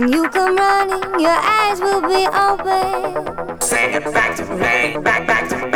When you come running, your eyes will be open. Say it back to me, back, back to me.